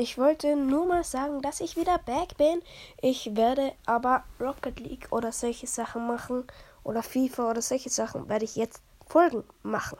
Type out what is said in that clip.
ich wollte nur mal sagen, dass ich wieder back bin. Ich werde aber Rocket League oder solche Sachen machen oder FIFA oder solche Sachen werde ich jetzt Folgen machen.